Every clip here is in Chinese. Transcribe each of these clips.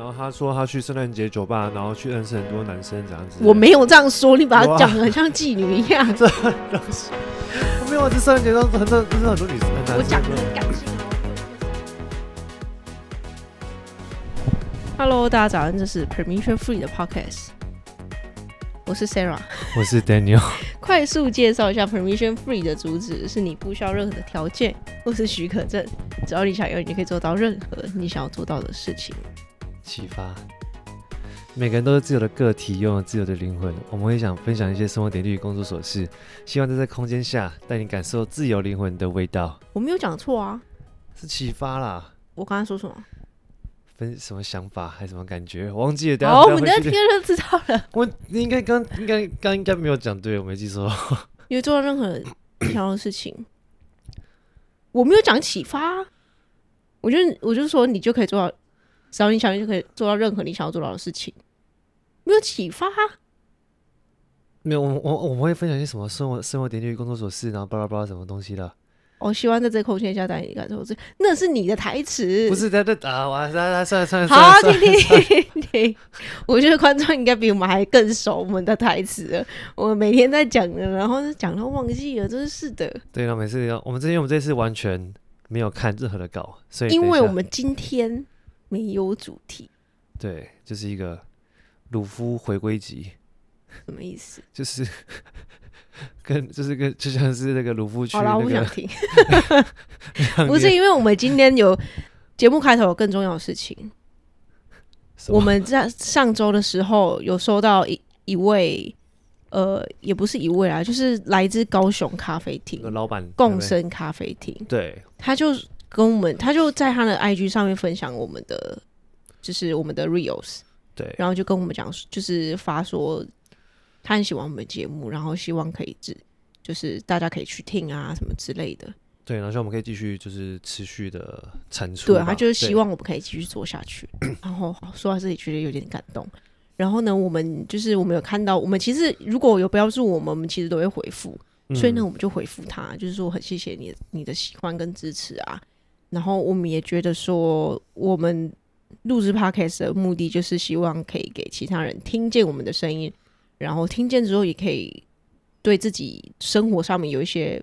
然后他说他去圣诞节酒吧，然后去认识很多男生这样子。我没有这样说，你把他讲的很像妓女一样。这东西，我没有啊，这圣诞节上很多认识很多女生。我讲的很感性哦。Hello，大家早上，这是 Permission Free 的 Podcast。我是 Sarah，我是 Daniel。快速介绍一下 Permission Free 的主旨：是你不需要任何的条件或是许可证，只要你想要，你就可以做到任何你想要做到的事情。启发，每个人都是自由的个体，拥有自由的灵魂。我们会想分享一些生活点滴与工作琐事，希望在这空间下带你感受自由灵魂的味道。我没有讲错啊，是启发啦。我刚才说什么？分什么想法还是什么感觉？我忘记了。哦，我们在听就知道了。我应该刚应该刚应该没有讲对，我没记错。因为做到任何 想要的事情，我没有讲启发。我觉得我就说你就可以做到，只要你想，就可以做到任何你想要做到的事情。没有启发？没有。我我我们会分享一些什么生活生活点滴、工作琐事，然后巴拉巴拉什么东西的。我希望在这个空间下带你感受这，那是你的台词，不是在这打完，来来算了算了，好，听听听听，我觉得观众应该比我们还更熟我们的台词了。我们每天在讲的，然后讲到忘记了，真是的。对啊，每次要我们这边，我们这次完全没有看任何的稿，所以因为我们今天没有主题，对，就是一个鲁夫回归集，什么意思？就是。跟就是跟就像是那个鲁夫去、那个，好了，我不想听。不是因为我们今天有节目开头有更重要的事情。我们在上周的时候有收到一一位，呃，也不是一位啊，就是来自高雄咖啡厅老板共生咖啡厅。对，他就跟我们，他就在他的 IG 上面分享我们的，就是我们的 Reels。对，然后就跟我们讲，就是发说。他很喜欢我们的节目，然后希望可以只就是大家可以去听啊什么之类的。对，然后希望我们可以继续就是持续的产出。对，他就是希望我们可以继续做下去。然后说到这里觉得有点感动。然后呢，我们就是我们有看到，我们其实如果有标注我们，我们其实都会回复。所以呢，我们就回复他，就是说很谢谢你你的喜欢跟支持啊。然后我们也觉得说，我们录制 Podcast 的目的就是希望可以给其他人听见我们的声音。然后听见之后，也可以对自己生活上面有一些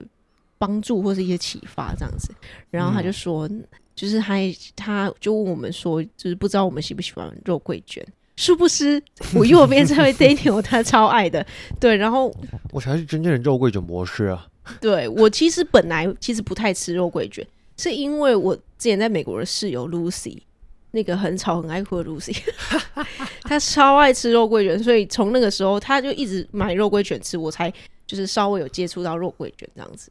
帮助或是一些启发，这样子。然后他就说，嗯、就是他他就问我们说，就是不知道我们喜不喜欢肉桂卷？殊不知 我右边这位 Daniel 他超爱的。对，然后我才是真正的肉桂卷博士啊。对，我其实本来其实不太吃肉桂卷，是因为我之前在美国的室友 Lucy。那个很吵很爱哭的 Lucy，他超爱吃肉桂卷，所以从那个时候他就一直买肉桂卷吃，我才就是稍微有接触到肉桂卷这样子。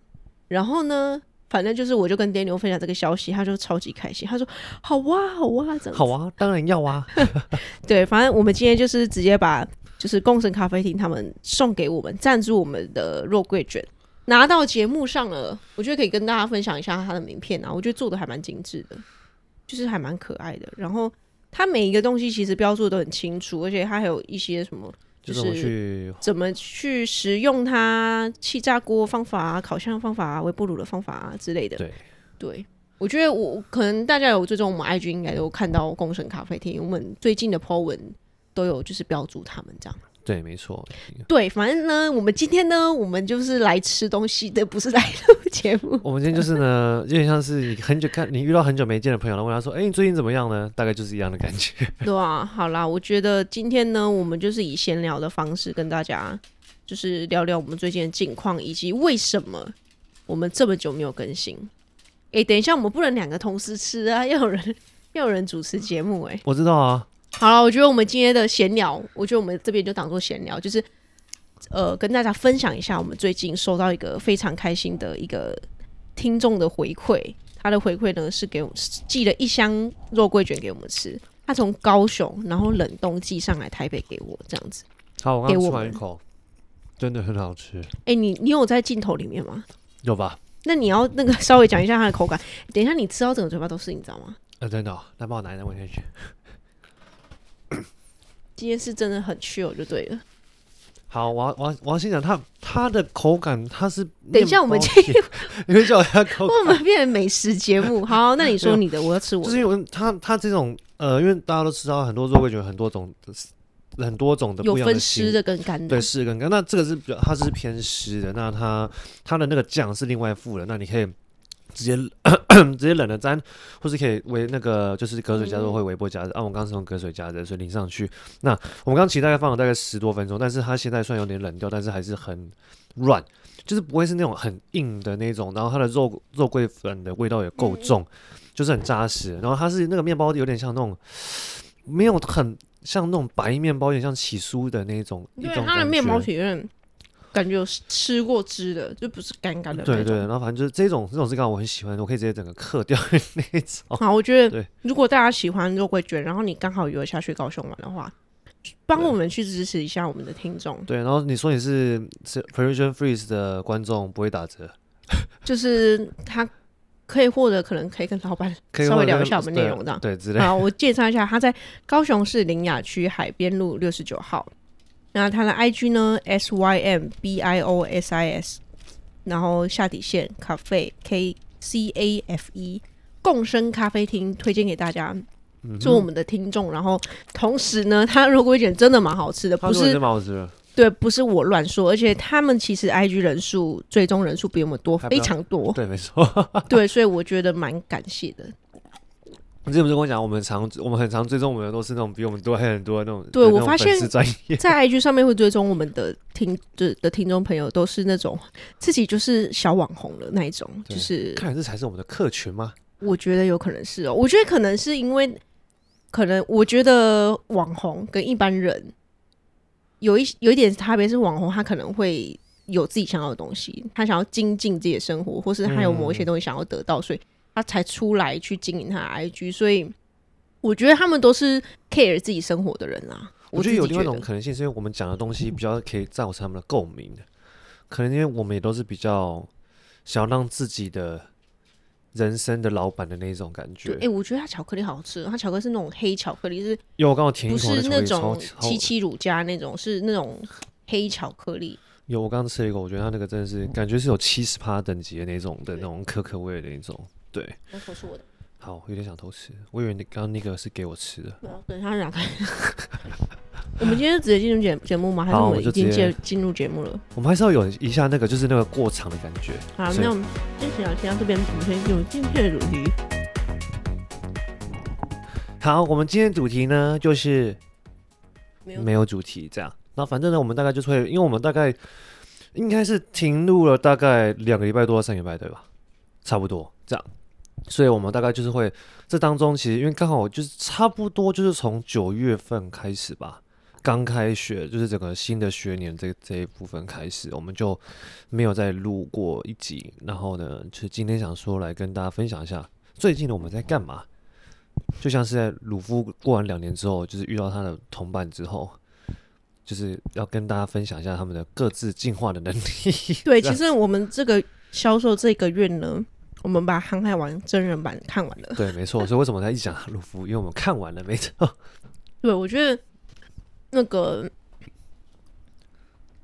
然后呢，反正就是我就跟 Daniel 分享这个消息，他就超级开心，他说好哇好哇，这样好啊，当然要啊。对，反正我们今天就是直接把就是共生咖啡厅他们送给我们赞助我们的肉桂卷拿到节目上了，我觉得可以跟大家分享一下他的名片啊，我觉得做的还蛮精致的。就是还蛮可爱的，然后它每一个东西其实标注都很清楚，而且它还有一些什么，就是怎么去使用它气炸锅方法啊、烤箱方法啊、微波炉的方法啊之类的。对，对我觉得我可能大家有追踪我们 IG，应该都看到共生咖啡厅，我们最近的 po 文都有就是标注他们这样。对，没错。对，反正呢，我们今天呢，我们就是来吃东西的，不是来录 节目。我们今天就是呢，有点像是你很久看你遇到很久没见的朋友，然后问他说：“哎、欸，你最近怎么样呢？”大概就是一样的感觉。对啊，好啦，我觉得今天呢，我们就是以闲聊的方式跟大家，就是聊聊我们最近的近况，以及为什么我们这么久没有更新。哎、欸，等一下，我们不能两个同时吃啊，要有人要有人主持节目、欸。哎，我知道啊。好了，我觉得我们今天的闲聊，我觉得我们这边就当做闲聊，就是呃，跟大家分享一下我们最近收到一个非常开心的一个听众的回馈。他的回馈呢是给我们寄了一箱肉桂卷给我们吃，他从高雄然后冷冻寄上来台北给我这样子。好，我刚吃完一口，真的很好吃。哎、欸，你你有在镜头里面吗？有吧？那你要那个稍微讲一下它的口感。等一下你吃到整个嘴巴都是，你知道吗？呃，真的、哦，来帮我拿一下，闻下去。今天是真的很 chill 就对了。好，我要我要我要先讲它它的口感，它是等一下我们今天你会 叫我它口感，我们变成美食节目。好，那你说你的，我要吃我的。就是因为它它这种呃，因为大家都知道很多肉桂卷很多种，很多种的不一样的有分湿的跟干的，对，湿跟干。那这个是比较，它是偏湿的，那它它的那个酱是另外附的，那你可以直接 直接冷的粘，或是可以微那个就是隔水加热或微波加热。嗯、啊，我刚是用隔水加热，所以淋上去。那我们刚其实大概放了大概十多分钟，但是它现在算有点冷掉，但是还是很软，就是不会是那种很硬的那种。然后它的肉肉桂粉的味道也够重。就是很扎实，然后它是那个面包有点像那种，没有很像那种白面包，有点像起酥的那种。对，它的面包体验感觉有吃过汁的，就不是干干的。对对，然后反正就是这种这种是刚刚我很喜欢，我可以直接整个嗑掉的那种。好，我觉得如果大家喜欢肉桂卷，然后你刚好有下去高雄玩的话，帮我们去支持一下我们的听众。对，然后你说你是是 Parisian Freeze 的观众，不会打折，就是他。可以获得，可能可以跟老板稍微聊一下我们内容这样。对，之类。好，我介绍一下，他在高雄市林雅区海边路六十九号。那他的 IG 呢？S Y M B I O S I S，然后下底线咖啡 K C A F E，共生咖啡厅推荐给大家，做我们的听众。然后同时呢，他肉桂卷真的蛮好吃的，不是。对，不是我乱说，而且他们其实 IG 人数、最终人数比我们多，非常多。对，没错。对，所以我觉得蛮感谢的。你之前不是跟我讲，我们常我们很常追踪我们的都是那种比我们多还很多的那种。对，我发现在 IG 上面会追踪我们的听的的听众朋友，都是那种自己就是小网红的那一种，就是看来这才是我们的客群吗？我觉得有可能是哦，我觉得可能是因为，可能我觉得网红跟一般人。有一有一点差别是，网红他可能会有自己想要的东西，他想要精进自己的生活，或是他有某一些东西想要得到，嗯、所以他才出来去经营他的 IG。所以我觉得他们都是 care 自己生活的人啊。我觉得有另外一种可能性，是因为我们讲的东西比较可以造成他们的共鸣的，可能因为我们也都是比较想要让自己的。人生的老板的那种感觉。哎、欸，我觉得它巧克力好吃，它巧克力是那种黑巧克力，是。有我刚刚舔一口，不是那种七七乳加那种，是那种黑巧克力。有我刚刚吃了一个，我觉得它那个真的是感觉是有七十趴等级的那种的那种可可味的那种。对。那口是我的。好，有点想偷吃。我以为你刚刚那个是给我吃的。等一下拿开。我们今天直接进入节节目吗？还是我们已经进进入节目了？我们还是要有一下那个，就是那个过场的感觉。好，那我们先请到这边，我们先进入今天的主题。好，我们今天的主题呢，就是没有主题这样。那反正呢，我们大概就是会，因为我们大概应该是停录了大概两个礼拜多，三个礼拜对吧？差不多这样。所以我们大概就是会这当中，其实因为刚好就是差不多就是从九月份开始吧。刚开学就是整个新的学年这这一部分开始，我们就没有再录过一集。然后呢，就是今天想说来跟大家分享一下最近的我们在干嘛。就像是在鲁夫过完两年之后，就是遇到他的同伴之后，就是要跟大家分享一下他们的各自进化的能力。对，其实我们这个销售这个月呢，我们把《航海王》真人版看完了。对，没错。所以为什么他一讲鲁夫？因为我们看完了，没错。对，我觉得。那个，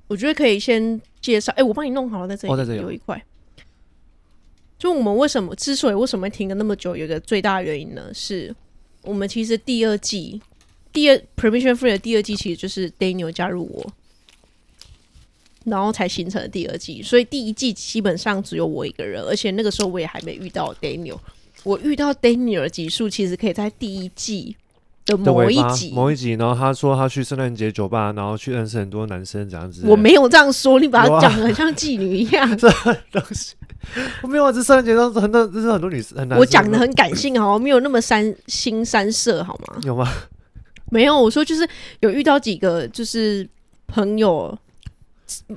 我觉得可以先介绍。哎、欸，我帮你弄好了，在这里，哦、在这里有一块。就我们为什么之所以为什么会停了那么久，有一个最大的原因呢？是我们其实第二季第二 Permission Free 的第二季其实就是 Daniel 加入我，然后才形成了第二季。所以第一季基本上只有我一个人，而且那个时候我也还没遇到 Daniel。我遇到 Daniel 的集数，其实可以在第一季。的某一集，某一集，然后他说他去圣诞节酒吧，然后去认识很多男生这样子。我没有这样说，你把它讲的很像妓女一样。这东西我没有啊，这圣诞节上很多，这是很多女生，很难。我讲的很感性好吗？没有那么三心三色好吗？有吗？没有，我说就是有遇到几个就是朋友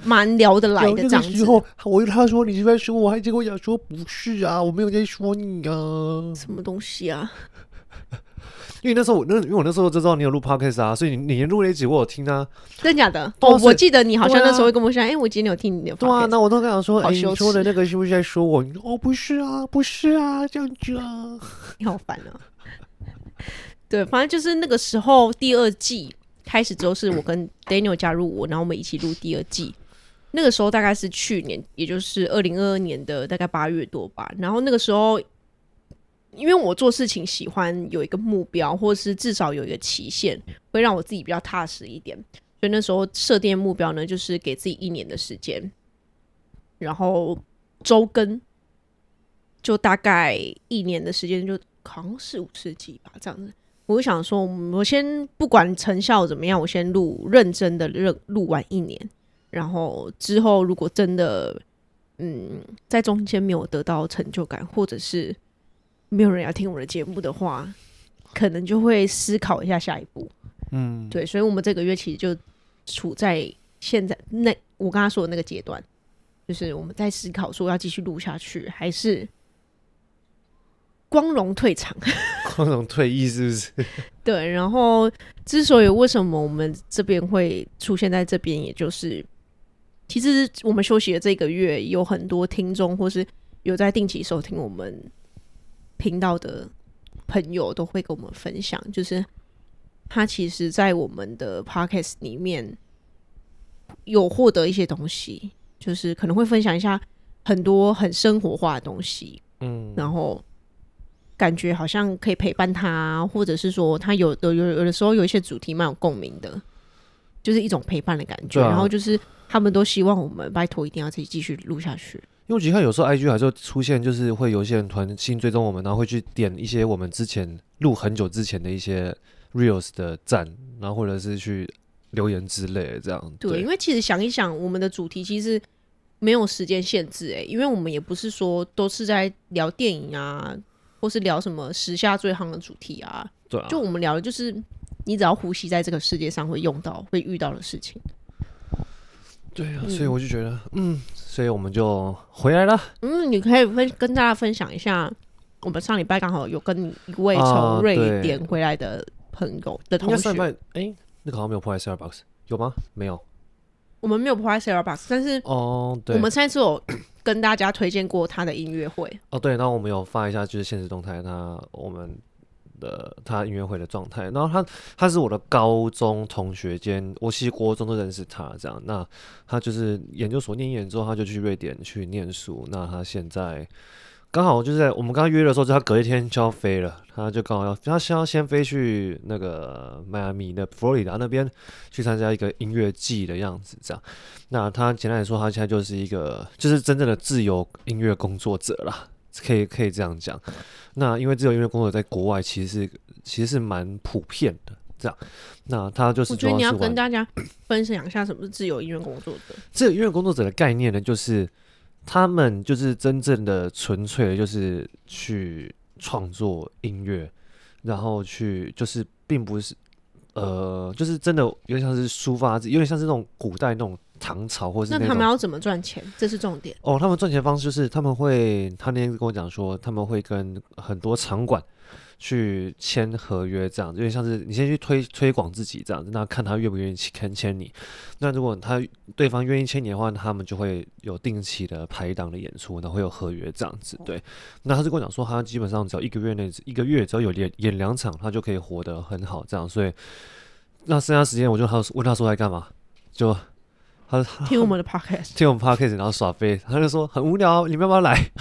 蛮聊得来的这样子。时候我跟他说你是在说我，还结果讲说不是啊，我没有在说你啊。什么东西啊？因为那时候我那因为我那时候就知道你有录 podcast 啊，所以你你录了一集我有听啊。真假的？哦我记得你好像那时候会跟我说，哎、啊欸，我今天有听你的。对啊，那我都跟他说，哎、欸，你说的那个是不是在说我？哦，不是啊，不是啊，这样子啊。你好烦啊。对，反正就是那个时候第二季开始之后，是我 跟 Daniel 加入我，然后我们一起录第二季。那个时候大概是去年，也就是二零二二年的大概八月多吧。然后那个时候。因为我做事情喜欢有一个目标，或是至少有一个期限，会让我自己比较踏实一点。所以那时候设定目标呢，就是给自己一年的时间，然后周更，就大概一年的时间，就好像是五十集吧，这样子。我想说，我先不管成效怎么样，我先录认真的录录完一年，然后之后如果真的，嗯，在中间没有得到成就感，或者是没有人要听我的节目的话，可能就会思考一下下一步。嗯，对，所以我们这个月其实就处在现在那我刚刚说的那个阶段，就是我们在思考说要继续录下去，还是。光荣退场，光荣退役是不是？对，然后之所以为什么我们这边会出现在这边，也就是其实我们休息的这个月，有很多听众或是有在定期收听我们频道的朋友，都会跟我们分享，就是他其实，在我们的 podcast 里面有获得一些东西，就是可能会分享一下很多很生活化的东西，嗯，然后。感觉好像可以陪伴他，或者是说他有有有有的时候有一些主题蛮有共鸣的，就是一种陪伴的感觉。啊、然后就是他们都希望我们拜托一定要自己继续录下去。因为我觉得有时候 IG 还是会出现，就是会有一些人团新追踪我们，然后会去点一些我们之前录很久之前的一些 Reels 的赞，然后或者是去留言之类的这样。对，对因为其实想一想，我们的主题其实没有时间限制哎、欸，因为我们也不是说都是在聊电影啊。或是聊什么时下最夯的主题啊？对啊，就我们聊的就是你只要呼吸在这个世界上会用到、会遇到的事情。对啊，所以我就觉得，嗯，嗯，所以我们就回来了。嗯，你可以分跟大家分享一下，我们上礼拜刚好有跟一位从瑞典回来的朋友的同学。上礼拜，哎，那个好像没有破坏 Star Box，有吗？没有。我们没有破坏 Star Box，但是哦，对，我们上次有。跟大家推荐过他的音乐会哦，对，那我们有发一下就是现实动态，他我们的他音乐会的状态。然后他他是我的高中同学兼，我其实国中都认识他这样。那他就是研究所念研之后，他就去瑞典去念书。那他现在。刚好就是在我们刚刚约的时候，就他隔一天就要飞了，他就刚好要他先要先飞去那个迈阿密的佛罗里达那边去参加一个音乐季的样子，这样。那他简单来说，他现在就是一个就是真正的自由音乐工作者啦，可以可以这样讲。那因为自由音乐工作者在国外其实是其实是蛮普遍的，这样。那他就是我觉得你要跟大家分享一下什么是自由音乐工作者。自由音乐工作者的概念呢，就是。他们就是真正的纯粹的，就是去创作音乐，然后去就是并不是，呃，就是真的有点像是抒发有点像是那种古代那种唐朝或者是那，那他们要怎么赚钱？这是重点哦。他们赚钱方式就是他们会，他那天跟我讲说，他们会跟很多场馆。去签合约这样子，因为像是你先去推推广自己这样子，那看他愿不愿意签签你。那如果他对方愿意签你的话，他们就会有定期的排档的演出，然后会有合约这样子。对，那他就跟我讲说，他基本上只要一个月内一个月只要有演演两场，他就可以活得很好这样。所以那剩下时间，我就他问他说在干嘛，就他听我们的 podcast，听我们 podcast，然后耍飞，他就说很无聊，你们要不要来？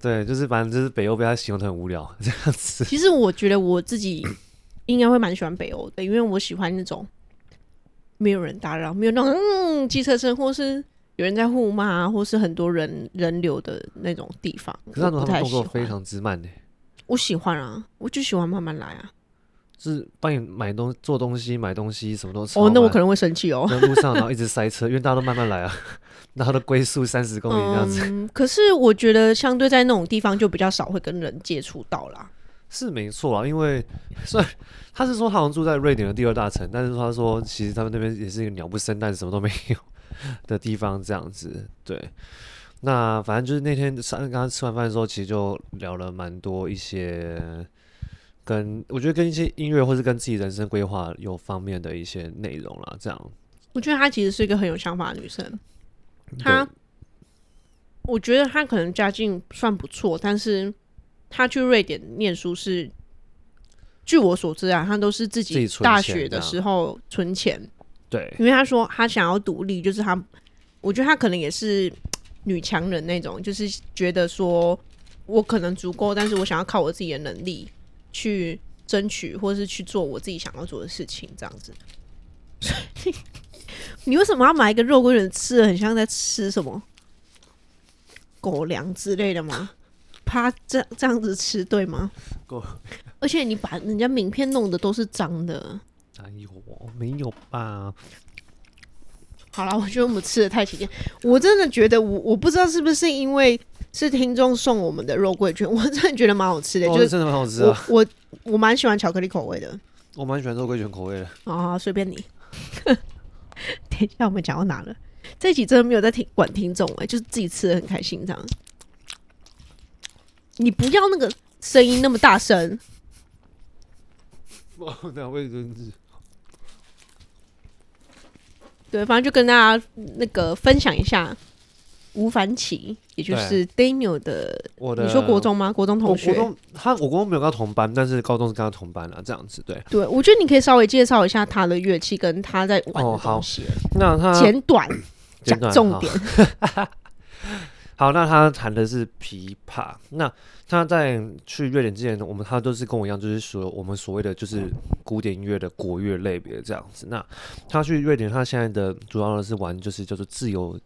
对，就是反正就是北欧被他形容的很无聊这样子。其实我觉得我自己应该会蛮喜欢北欧的，因为我喜欢那种没有人打扰，没有那种嗯机车声，或是有人在互骂，或是很多人人流的那种地方。可是他们动作非常之慢呢。我喜欢啊，我就喜欢慢慢来啊。是帮你买东做东西、买东西什么都哦，那我可能会生气哦。在路上然后一直塞车，因为大家都慢慢来啊。然后的龟速三十公里这样子，嗯，可是我觉得相对在那种地方就比较少会跟人接触到啦。是没错啊，因为虽然他是说他好像住在瑞典的第二大城，但是他说其实他们那边也是一个鸟不生蛋、什么都没有 的地方这样子。对，那反正就是那天上刚刚吃完饭的时候，其实就聊了蛮多一些跟我觉得跟一些音乐或是跟自己人生规划有方面的一些内容啦。这样，我觉得她其实是一个很有想法的女生。她，我觉得她可能家境算不错，但是她去瑞典念书是，据我所知啊，她都是自己大学的时候存钱。对，因为她说她想要独立，就是她，我觉得她可能也是女强人那种，就是觉得说我可能足够，但是我想要靠我自己的能力去争取，或是去做我自己想要做的事情，这样子。你为什么要买一个肉桂卷吃的很像在吃什么狗粮之类的吗？怕这这样子吃对吗？狗，而且你把人家名片弄的都是脏的。哎呦，没有吧？好了，我觉得我们吃的太起劲。我真的觉得我，我我不知道是不是因为是听众送我们的肉桂卷，我真的觉得蛮好吃的，哦、就是真的蛮好吃啊。我我蛮喜欢巧克力口味的，我蛮喜欢肉桂卷口味的。啊，随便你。等一下，我们讲到哪了？这一集真的没有在听管听众哎，就是自己吃的很开心这样。你不要那个声音那么大声。哦，两位真是。对，反正就跟大家那个分享一下吴凡奇，也就是 Daniel 的。我的你说国中吗？国中同学。国中他我国中没有跟他同班，但是高中是跟他同班了，这样子对。对，我觉得你可以稍微介绍一下他的乐器跟他在玩的东西。哦、好，那他简短 讲重点。好，那他弹的是琵琶。那他在去瑞典之前，我们他都是跟我一样，就是说我们所谓的就是古典音乐的国乐类别这样子。那他去瑞典，他现在的主要的是玩就是叫做自由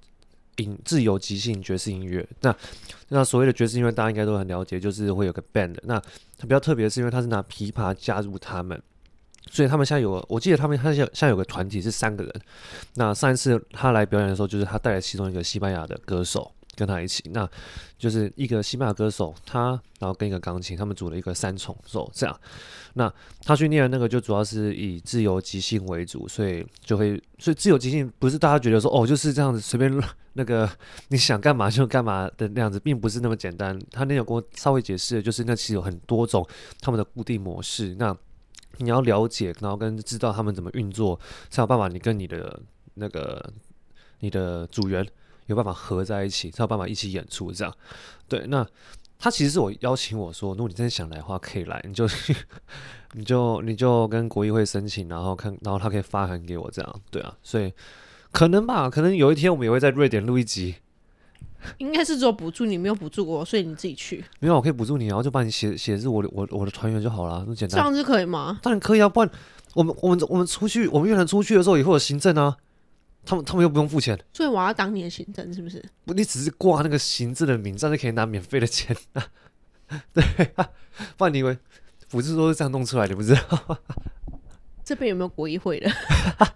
音、自由即兴爵士音乐。那那所谓的爵士音乐，大家应该都很了解，就是会有个 band。那他比较特别的是，因为他是拿琵琶加入他们，所以他们现在有，我记得他们他现在有个团体是三个人。那上一次他来表演的时候，就是他带来其中一个西班牙的歌手。跟他一起，那就是一个西班牙歌手，他然后跟一个钢琴，他们组了一个三重奏，这样。那他去念的那个就主要是以自由即兴为主，所以就会，所以自由即兴不是大家觉得说哦就是这样子随便 那个你想干嘛就干嘛的那样子，并不是那么简单。他那有跟我稍微解释，就是那其实有很多种他们的固定模式，那你要了解，然后跟知道他们怎么运作，才有办法你跟你的那个你的组员。有办法合在一起，才有办法一起演出这样。对，那他其实是我邀请我说，如果你真的想来的话，可以来，你就你就你就跟国议会申请，然后看，然后他可以发函给我这样。对啊，所以可能吧，可能有一天我们也会在瑞典录一集。应该是有补助，你没有补助过，所以你自己去。没有，我可以补助你，然后就帮你写写字，我的我我的团员就好了，那么简单。这样子可以吗？当然可以啊，不然我们我们我们出去，我们越南出去的时候也会有行政啊。他们他们又不用付钱，所以我要当你的行政是不是？不，你只是挂那个行政的名，这样就可以拿免费的钱啊。对啊，不然你以为不是说是这样弄出来的？不知道 这边有没有国议会的？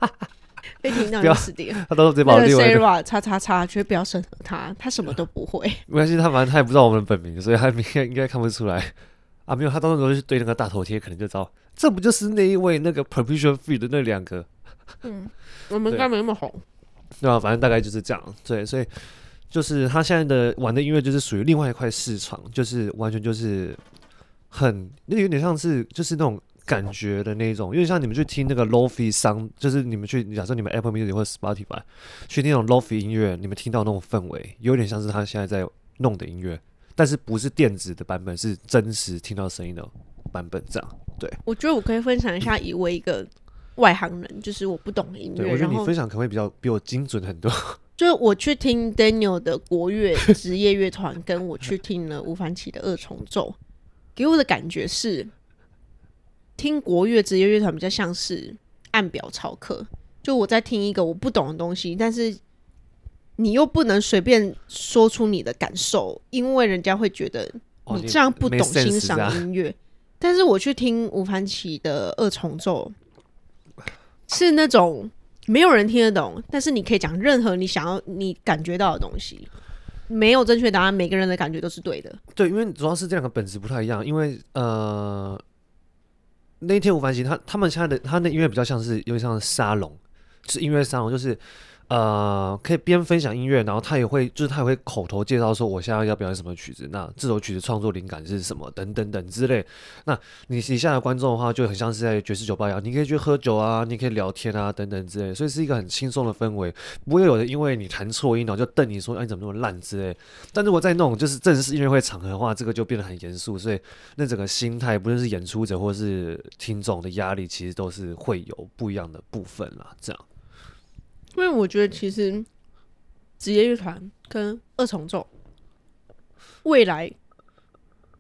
被听到就死定了。他到时候直接把我列为 Sarah 叉叉叉，绝对不要审核他，他什么都不会。没关系，他反正他也不知道我们的本名，所以他应该应该看不出来啊。没有，他到时候是对那个大头贴，可能就知道这不就是那一位那个 provision Free 的那两个。嗯，我们应该没那么红，对啊？反正大概就是这样。对，所以就是他现在的玩的音乐就是属于另外一块市场，就是完全就是很那有点像是就是那种感觉的那种，因为像你们去听那个 Lo-Fi Sound，就是你们去假设你们 Apple Music 或者 Spotify 去听那种 Lo-Fi 音乐，你们听到那种氛围，有点像是他现在在弄的音乐，但是不是电子的版本，是真实听到声音的版本，这样。对，我觉得我可以分享一下，以为一个。外行人就是我不懂音乐，我觉得你分享可能会比较比我精准很多。就是我去听 Daniel 的国乐职业乐团，跟我去听了吴凡奇的二重奏，给我的感觉是，听国乐职业乐团比较像是按表操课。就我在听一个我不懂的东西，但是你又不能随便说出你的感受，因为人家会觉得你这样不懂欣赏音乐。但是我去听吴凡奇的二重奏。是那种没有人听得懂，但是你可以讲任何你想要、你感觉到的东西，没有正确答案，每个人的感觉都是对的。对，因为主要是这两个本质不太一样。因为呃，那天吴凡奇他他们现在的他那音乐比较像是有点像沙龙，是音乐沙龙，就是。呃，可以边分享音乐，然后他也会，就是他也会口头介绍说，我现在要表演什么曲子，那这首曲子创作灵感是什么，等等等之类。那你你现在的观众的话，就很像是在爵士酒吧一样，你可以去喝酒啊，你可以聊天啊，等等之类，所以是一个很轻松的氛围，不会有人因为你弹错音，然后就瞪你说，哎，你怎么那么烂之类。但如果在那种就是正式音乐会场合的话，这个就变得很严肃，所以那整个心态，不论是演出者或是听众的压力，其实都是会有不一样的部分啦，这样。因为我觉得，其实职业乐团跟二重奏未来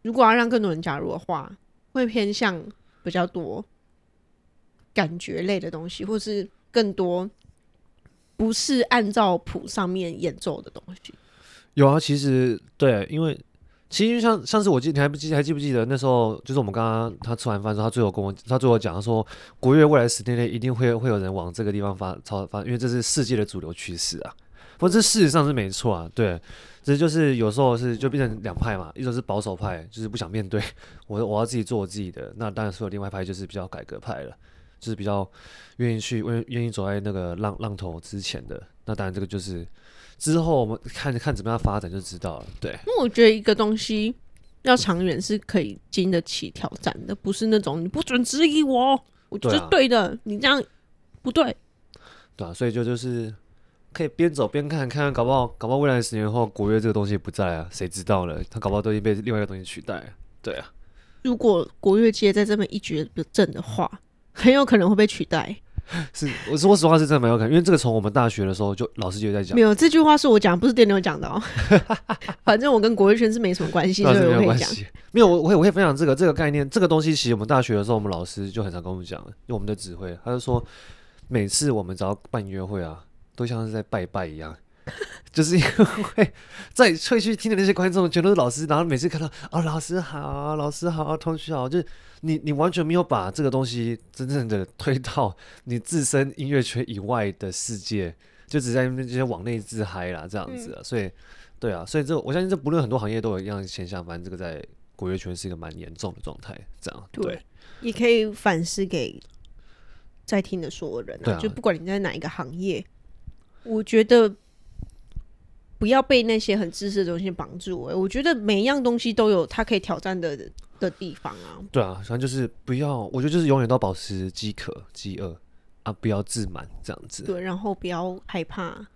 如果要让更多人加入的话，会偏向比较多感觉类的东西，或是更多不是按照谱上面演奏的东西。有啊，其实对，因为其实像上次我记，你还不记还记不记得那时候，就是我们刚刚他吃完饭之后，他最后跟我他最后讲说，国乐未来十年内一定会会有人往这个地方发超发，因为这是世界的主流趋势啊。不这事实上是没错啊，对，这就是有时候是就变成两派嘛，一种是保守派，就是不想面对我我要自己做我自己的，那当然是有另外一派就是比较改革派了，就是比较愿意去愿愿意走在那个浪浪头之前的，那当然这个就是之后我们看看怎么样发展就知道了，对。因为我觉得一个东西要长远是可以经得起挑战的，不是那种你不准质疑我，我就是对的，你这样不对，对啊，所以就就是。可以边走边看，看看搞不好，搞不好未来十年后国乐这个东西不在啊，谁知道呢？他搞不好都已经被另外一个东西取代。对啊，如果国乐界在这么一蹶不振的话，很有可能会被取代。是，我说实话是真的蛮有可能，因为这个从我们大学的时候就老师就在讲。没有这句话是我讲，不是电流讲的哦。反正我跟国乐圈是没什么关系，所以我会讲。没有，我我会我会分享这个这个概念，这个东西其实我们大学的时候，我们老师就很常跟我们讲，因为我们的指挥，他就说每次我们只要办约会啊。都像是在拜拜一样，就是因为在会去听的那些观众全都是老师，然后每次看到哦，老师好，老师好，同学好，就是你你完全没有把这个东西真正的推到你自身音乐圈以外的世界，就只在那边这些往内自嗨啦，这样子啊，所以对啊，所以这我相信这不论很多行业都有一样的现象，反正这个在国乐圈是一个蛮严重的状态，这样对，对，也可以反思给在听的所有人啊，啊。就不管你在哪一个行业。我觉得不要被那些很知识的东西绑住。哎，我觉得每一样东西都有它可以挑战的的地方啊。对啊，反正就是不要，我觉得就是永远都保持饥渴、饥饿啊，不要自满这样子。对，然后不要害怕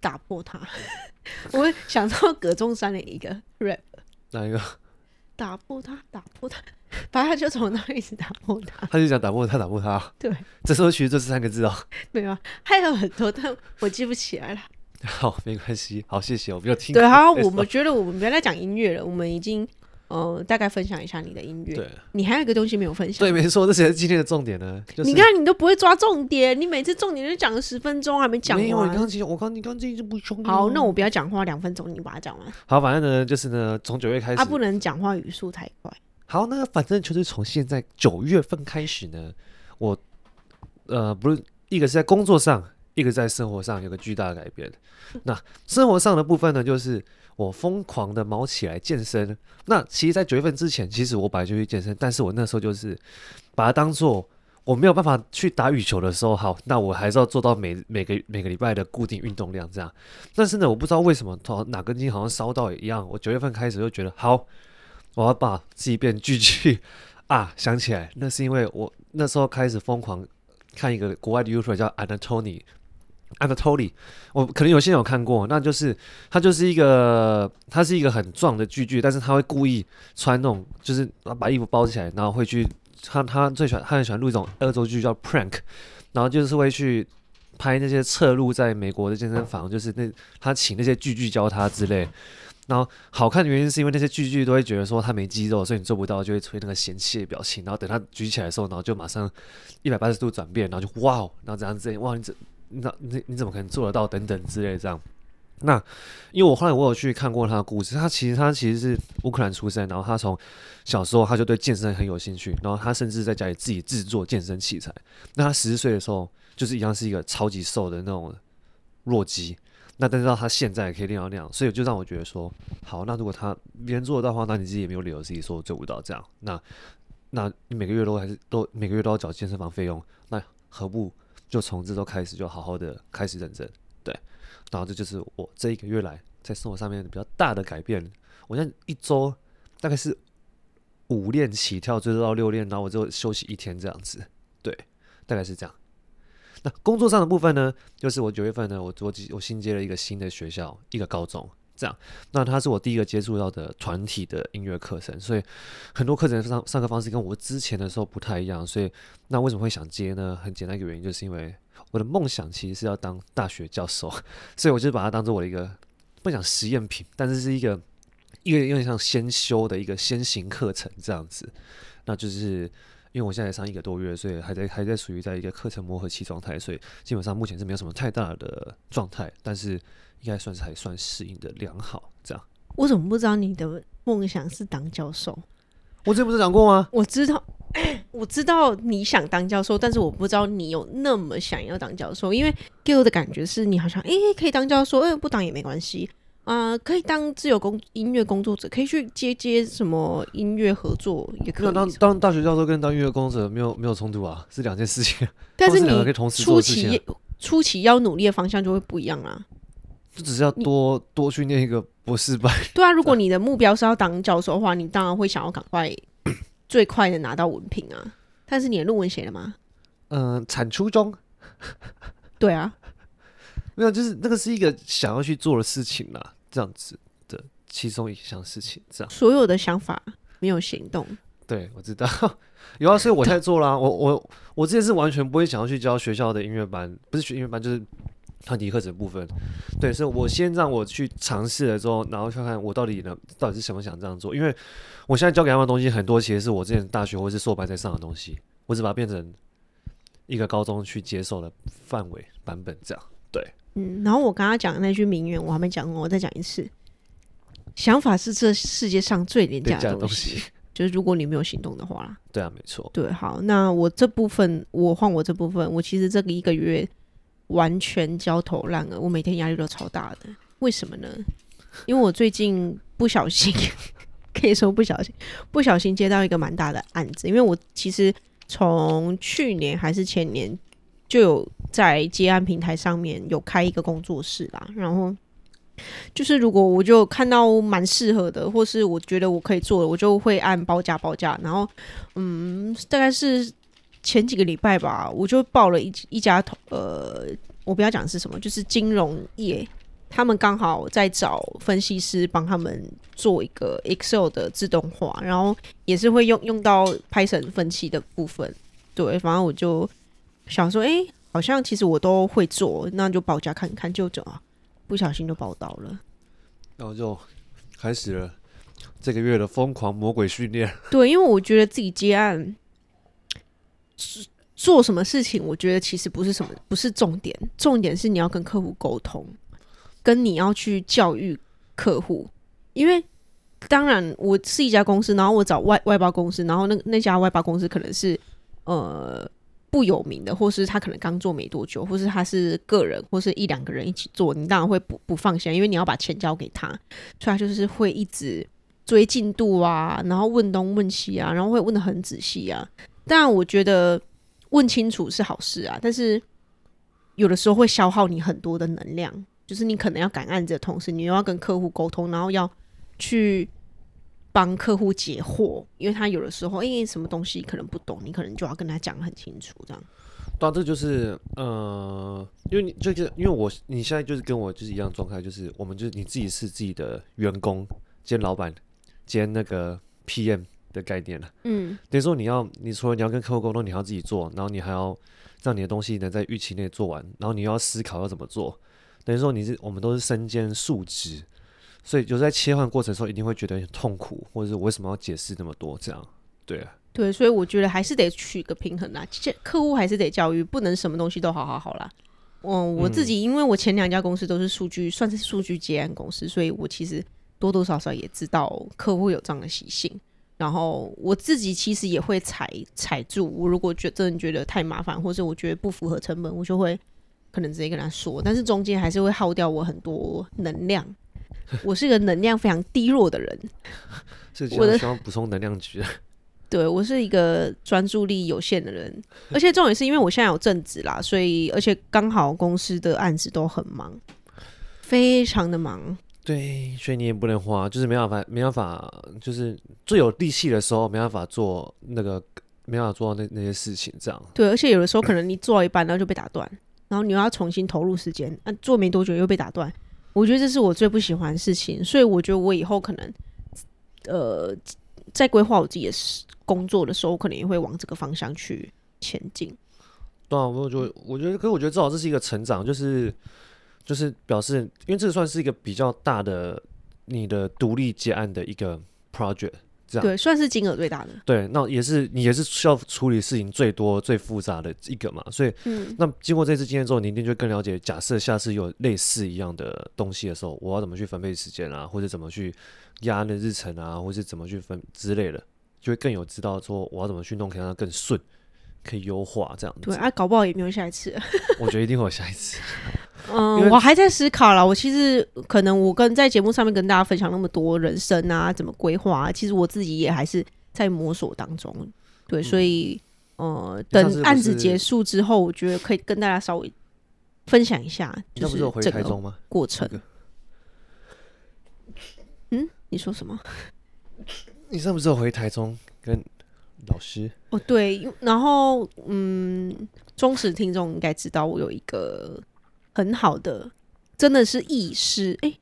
打破它。我会想到葛中山的一个 rap，哪一个？打破它，打破它，反正他就从那一直打破它。他就想打破它，打破它。对，这时候其实就是三个字哦。没有，还有很多，但我记不起来了。好，没关系。好，谢谢，我不要听。对，好，我们觉得我们不要再讲音乐了，我们已经。呃，大概分享一下你的音乐。对，你还有一个东西没有分享。对，没错，这才是今天的重点呢。就是、你看，你都不会抓重点，你每次重点就讲了十分钟，还没讲完。没有，你刚刚我刚你刚刚一直不说。好，那我不要讲话，两分钟你把它讲完。好，反正呢，就是呢，从九月开始。他不能讲话语速太快。好，那反正就是从现在九月份开始呢，我呃，不是一个是在工作上，一个在生活上有个巨大的改变。那生活上的部分呢，就是。我疯狂的卯起来健身。那其实，在九月份之前，其实我本来就去健身，但是我那时候就是把它当做我没有办法去打羽球的时候，好，那我还是要做到每每个 每个礼拜的固定运动量这样。但是呢，我不知道为什么，哪根筋好像烧到一样。我九月份开始就觉得，好，我要把自己变巨巨啊！想起来，那是因为我那时候开始疯狂看一个国外的 YouTuber 叫 Anatony。Anatoly，我可能有些人有看过，那就是他就是一个他是一个很壮的巨巨，但是他会故意穿那种就是把衣服包起来，然后会去他他最喜欢他很喜欢录一种恶作剧叫 prank，然后就是会去拍那些侧录在美国的健身房，就是那他请那些巨巨教他之类，然后好看的原因是因为那些巨巨都会觉得说他没肌肉，所以你做不到，就会出现那个嫌弃的表情，然后等他举起来的时候，然后就马上一百八十度转变，然后就哇哦，然后这样子哇你这。那你你怎么可能做得到？等等之类这样。那因为我后来我有去看过他的故事，他其实他其实是乌克兰出生，然后他从小时候他就对健身很有兴趣，然后他甚至在家里自己制作健身器材。那他十岁的时候就是一样是一个超级瘦的那种弱鸡。那但是到他现在可以练到那样，所以就让我觉得说，好，那如果他别人做得到的话，那你自己也没有理由自己说做不到这样。那那你每个月都还是都每个月都要缴健身房费用，那何不？就从这周开始，就好好的开始认真，对，然后这就是我这一个月来在生活上面比较大的改变。我现在一周大概是五练起跳，最多到六练，然后我就休息一天这样子，对，大概是这样。那工作上的部分呢，就是我九月份呢，我我我新接了一个新的学校，一个高中。这样，那他是我第一个接触到的团体的音乐课程，所以很多课程上上课方式跟我之前的时候不太一样，所以那为什么会想接呢？很简单一个原因，就是因为我的梦想其实是要当大学教授，所以我就把它当做我的一个不想实验品，但是是一个一个有点像先修的一个先行课程这样子。那就是因为我现在上一个多月，所以还在还在属于在一个课程磨合期状态，所以基本上目前是没有什么太大的状态，但是应该算是还算适应的良好。这样，我怎么不知道你的梦想是当教授？我之前不是讲过吗？我知道。我知道你想当教授，但是我不知道你有那么想要当教授，因为给我的感觉是你好像诶、欸、可以当教授，诶、欸、不当也没关系啊、呃，可以当自由工音乐工作者，可以去接接什么音乐合作也可以。当当大学教授跟当音乐工作者没有没有冲突啊，是两件事情。但是你初期初期要努力的方向就会不一样啊，就只是要多多去念一个博士班。对啊，如果你的目标是要当教授的话，你当然会想要赶快。最快的拿到文凭啊！但是你的论文写了吗？嗯、呃，产出中。对啊，没有，就是那个是一个想要去做的事情啦，这样子的其中一项事情，这样。所有的想法没有行动。对，我知道。有啊，所以我在做啦。我我我之前是完全不会想要去教学校的音乐班，不是学音乐班，就是。团体课程部分，对，所以我先让我去尝试了之后，然后看看我到底能到底是什么想这样做，因为我现在教给他们的东西很多，其实是我之前大学或是硕班在上的东西，我只把它变成一个高中去接受的范围版本这样。对，嗯，然后我刚刚讲的那句名言我还没讲过，我再讲一次，想法是这世界上最廉价的东西，就是如果你没有行动的话，对啊，没错，对，好，那我这部分我换我这部分，我其实这个一个月。完全焦头烂额，我每天压力都超大的。为什么呢？因为我最近不小心，可以说不小心，不小心接到一个蛮大的案子。因为我其实从去年还是前年就有在接案平台上面有开一个工作室啦。然后就是如果我就看到蛮适合的，或是我觉得我可以做的，我就会按报价报价。然后嗯，大概是。前几个礼拜吧，我就报了一一家呃，我不要讲是什么，就是金融业，他们刚好在找分析师帮他们做一个 Excel 的自动化，然后也是会用用到 Python 分析的部分。对，反正我就想说，哎、欸，好像其实我都会做，那就报价看看，就这啊，不小心就报到了，然后就开始了这个月的疯狂魔鬼训练。对，因为我觉得自己接案。做什么事情，我觉得其实不是什么，不是重点，重点是你要跟客户沟通，跟你要去教育客户。因为当然我是一家公司，然后我找外外包公司，然后那那家外包公司可能是呃不有名的，或是他可能刚做没多久，或是他是个人，或是一两个人一起做，你当然会不不放心，因为你要把钱交给他，所以他就是会一直追进度啊，然后问东问西啊，然后会问得很仔细啊。但我觉得问清楚是好事啊，但是有的时候会消耗你很多的能量，就是你可能要赶案子的同时，你又要跟客户沟通，然后要去帮客户解惑，因为他有的时候因为什么东西可能不懂，你可能就要跟他讲很清楚，这样。对啊，这就是呃，因为你就是因为我你现在就是跟我就是一样状态，就是我们就是你自己是自己的员工兼老板兼那个 PM。的概念了，嗯，等于说你要，你除了你要跟客户沟通，你还要自己做，然后你还要让你的东西能在预期内做完，然后你要思考要怎么做，等于说你是我们都是身兼数职，所以就在切换过程的时候一定会觉得很痛苦，或者是我为什么要解释那么多这样，对啊，对，所以我觉得还是得取个平衡啦，客户还是得教育，不能什么东西都好好好啦。嗯，我自己因为我前两家公司都是数据，算是数据接案公司，所以我其实多多少少也知道客户有这样的习性。然后我自己其实也会踩踩住，我如果觉真的觉得太麻烦，或者我觉得不符合成本，我就会可能直接跟他说。但是中间还是会耗掉我很多能量。我是一个能量非常低落的人，我的需要补充能量局。对，我是一个专注力有限的人，而且重点是因为我现在有正职啦，所以而且刚好公司的案子都很忙，非常的忙。对，所以你也不能花，就是没办法，没办法，就是最有力气的时候没办法做那个，没办法做到那那些事情，这样。对，而且有的时候可能你做到一半，然后就被打断，然后你又要重新投入时间，啊，做没多久又被打断。我觉得这是我最不喜欢的事情，所以我觉得我以后可能，呃，在规划我自己的工作的时候，我可能也会往这个方向去前进。对啊，我就我觉得，可是我觉得至少这是一个成长，就是。就是表示，因为这算是一个比较大的你的独立接案的一个 project。对，算是金额最大的。对，那也是你也是需要处理事情最多、最复杂的一个嘛。所以，嗯，那经过这次经验之后，你一定就更了解。假设下次有类似一样的东西的时候，我要怎么去分配时间啊，或者怎么去压那日程啊，或者怎么去分之类的，就会更有知道说我要怎么去弄，可以让它更顺，可以优化这样子。对啊，搞不好也没有下一次。我觉得一定会有下一次。嗯，我还在思考啦。我其实可能我跟在节目上面跟大家分享那么多人生啊，怎么规划啊，其实我自己也还是在摸索当中。对，所以呃，等案子结束之后，我觉得可以跟大家稍微分享一下，就是这个过程。嗯，你说什么？你上不是有回台中跟老师？哦，对，然后嗯，忠实听众应该知道我有一个。很好的，真的是亦师哎，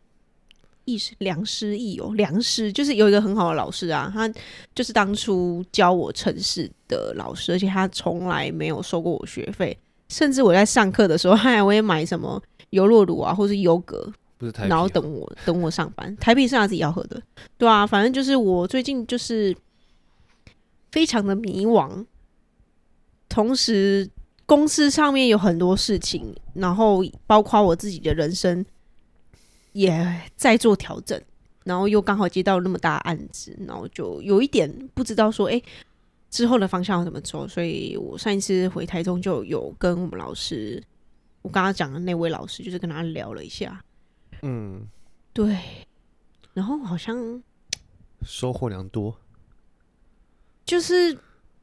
亦师良师益友，良师就是有一个很好的老师啊，他就是当初教我城市的老师，而且他从来没有收过我学费，甚至我在上课的时候，他还会买什么优酪乳啊，或是优格，不是台啤，然后等我等我上班，台币是他自己要喝的，对啊，反正就是我最近就是非常的迷惘，同时。公司上面有很多事情，然后包括我自己的人生也在做调整，然后又刚好接到那么大案子，然后就有一点不知道说，哎，之后的方向要怎么走。所以我上一次回台中就有跟我们老师，我刚刚讲的那位老师，就是跟他聊了一下，嗯，对，然后好像收获良多，就是。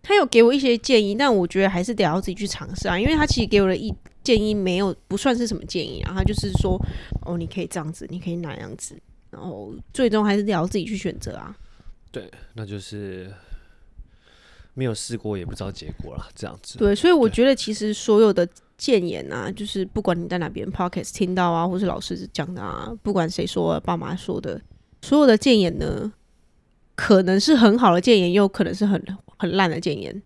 他有给我一些建议，但我觉得还是得要自己去尝试啊。因为他其实给我的一建议没有不算是什么建议啊，他就是说哦，你可以这样子，你可以那样子，然后最终还是得要自己去选择啊。对，那就是没有试过也不知道结果了，这样子。对，所以我觉得其实所有的建言啊，就是不管你在哪边 Podcast 听到啊，或是老师讲的啊，不管谁说，爸妈说的，所有的建言呢，可能是很好的建言，又可能是很。很烂的建言，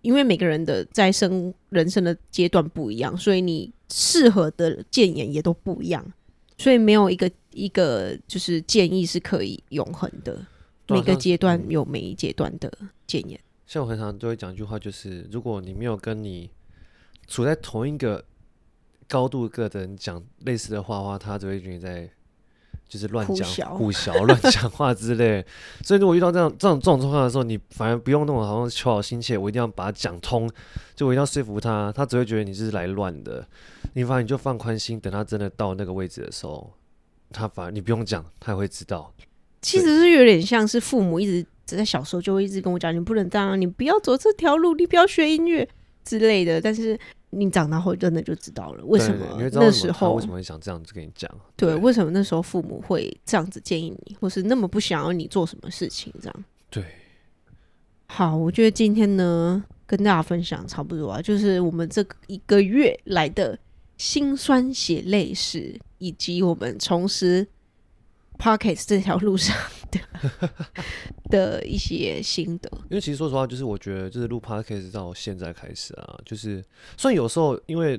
因为每个人的在生人生的阶段不一样，所以你适合的建言也都不一样，所以没有一个一个就是建议是可以永恒的。每个阶段有每一阶段的建言。像我很常都会讲一句话，就是如果你没有跟你处在同一个高度个的人讲类似的话的话，他只会觉得你在。就是乱讲、胡 小乱讲话之类，所以如果遇到这样、这种、这种状况的时候，你反而不用那种好像求好心切，我一定要把它讲通，就我一定要说服他，他只会觉得你是来乱的。你反而你就放宽心，等他真的到那个位置的时候，他反而你不用讲，他也会知道。其实是有点像是父母一直在小时候就会一直跟我讲，你不能这样，你不要走这条路，你不要学音乐之类的，但是。你长大后真的就知道了，为什么那时候为什么会想这样子跟你讲？对，为什么那时候父母会这样子建议你，或是那么不想要你做什么事情？这样对。好，我觉得今天呢，跟大家分享差不多啊，就是我们这一个月来的辛酸血泪史，以及我们重拾 Podcast 这条路上的 的一些心得，因为其实说实话，就是我觉得，就是录 Podcast 到现在开始啊，就是虽然有时候，因为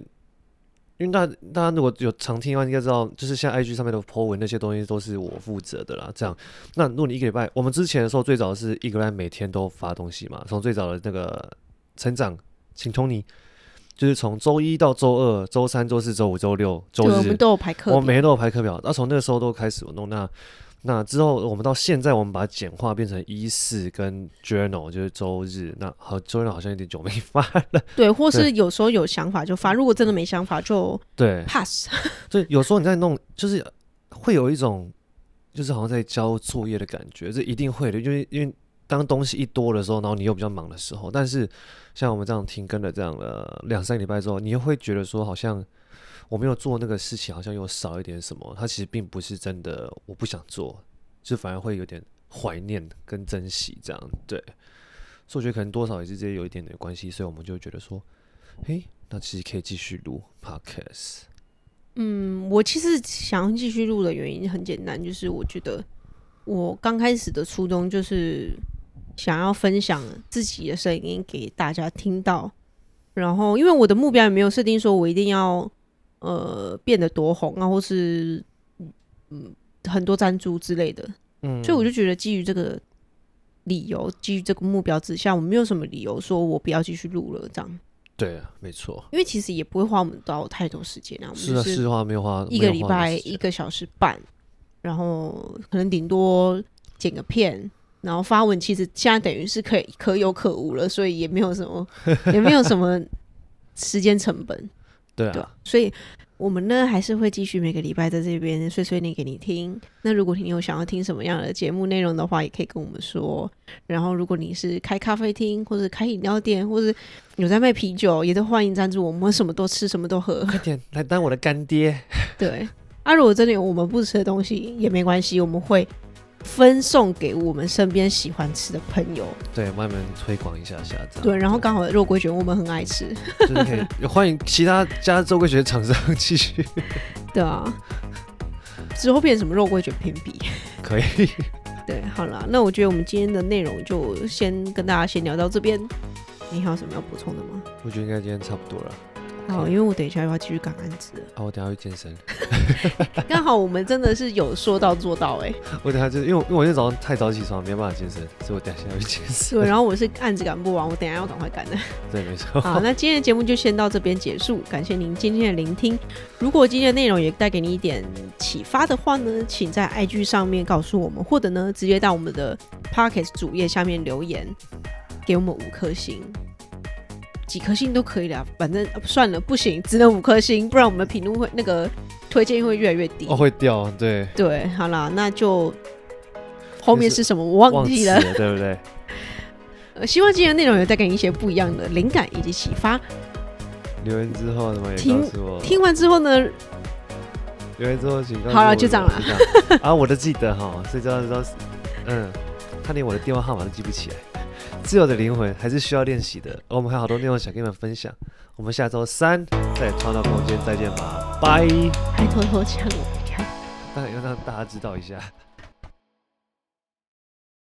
因为大大家如果有常听的话，应该知道，就是像 IG 上面的 po 文那些东西都是我负责的啦。这样，那如果你一个礼拜，我们之前的时候最早是一个礼拜每天都发东西嘛，从最早的那个成长，请 Tony。就是从周一到周二、周三、周四、周五、周六、周日，我们都有排课，我每天都有排课表。那从那个时候都开始我弄，那那之后我们到现在，我们把它简化变成一四跟 journal，就是周日。那好，journal 好像有点久没 发了。对，或是有时候有想法就发，如果真的没想法就对 pass。对，有时候你在弄，就是会有一种，就是好像在交作业的感觉，这一定会的，因为因为。当东西一多的时候，然后你又比较忙的时候，但是像我们这样停更了这样的两三礼拜之后，你又会觉得说，好像我没有做那个事情，好像又少一点什么。它其实并不是真的我不想做，就反而会有点怀念跟珍惜这样。对，所以我觉得可能多少也是这些有一点点关系，所以我们就觉得说，嘿，那其实可以继续录 Podcast。嗯，我其实想要继续录的原因很简单，就是我觉得我刚开始的初衷就是。想要分享自己的声音给大家听到，然后因为我的目标也没有设定说我一定要呃变得多红啊，或是嗯很多赞助之类的。嗯，所以我就觉得基于这个理由，基于这个目标之下，我没有什么理由说我不要继续录了这样。对啊，没错，因为其实也不会花我们到太多时间啊。是啊，是话没有花一个礼拜一个小时半，然后可能顶多剪个片，然后发文，其实现在等于是可以可有可无了，所以也没有什么，也没有什么时间成本。对啊，对，所以。我们呢还是会继续每个礼拜在这边碎碎念给你听。那如果你有想要听什么样的节目内容的话，也可以跟我们说。然后，如果你是开咖啡厅，或者开饮料店，或者有在卖啤酒，也都欢迎赞助我们。我们什么都吃，什么都喝。快点来当我的干爹。对，啊，如果真的有我们不吃的东西也没关系，我们会。分送给我们身边喜欢吃的朋友，对，慢慢推广一下下，对，然后刚好肉桂卷我们很爱吃，就是可以欢迎其他家肉桂卷厂商继续。对啊，之后变成什么肉桂卷评比？可以。对，好了，那我觉得我们今天的内容就先跟大家先聊到这边。你还有什么要补充的吗？我觉得应该今天差不多了。好，因为我等一下又要继续赶案子。哦，我等下去健身。刚好我们真的是有说到做到哎、欸。我等下就因为因为我今天早上太早起床，没办法健身，所以我等下要去健身。对，然后我是案子赶不完，我等下要赶快赶的。对，没错。好，那今天的节目就先到这边结束，感谢您今天的聆听。如果今天的内容也带给你一点启发的话呢，请在 IG 上面告诉我们，或者呢直接到我们的 Podcast 主页下面留言，给我们五颗星。几颗星都可以的，反正算了，不行，只能五颗星，不然我们的评论会那个推荐会越来越低。哦，会掉，对对，好啦，那就后面是什么我忘记了，了对不对？呃，希望今天的内容有带给你一些不一样的灵感以及启发。留言之后什么也告诉我。听完之后呢？留言之后请告诉我。好了，就这样了。啊，我都记得哈，睡觉的时候，嗯，他连我的电话号码都记不起来。自由的灵魂还是需要练习的，而我们还有好多内容想跟你们分享。我们下周三在创造空间再见吧，拜。还偷偷抢我看，当然要让大家知道一下。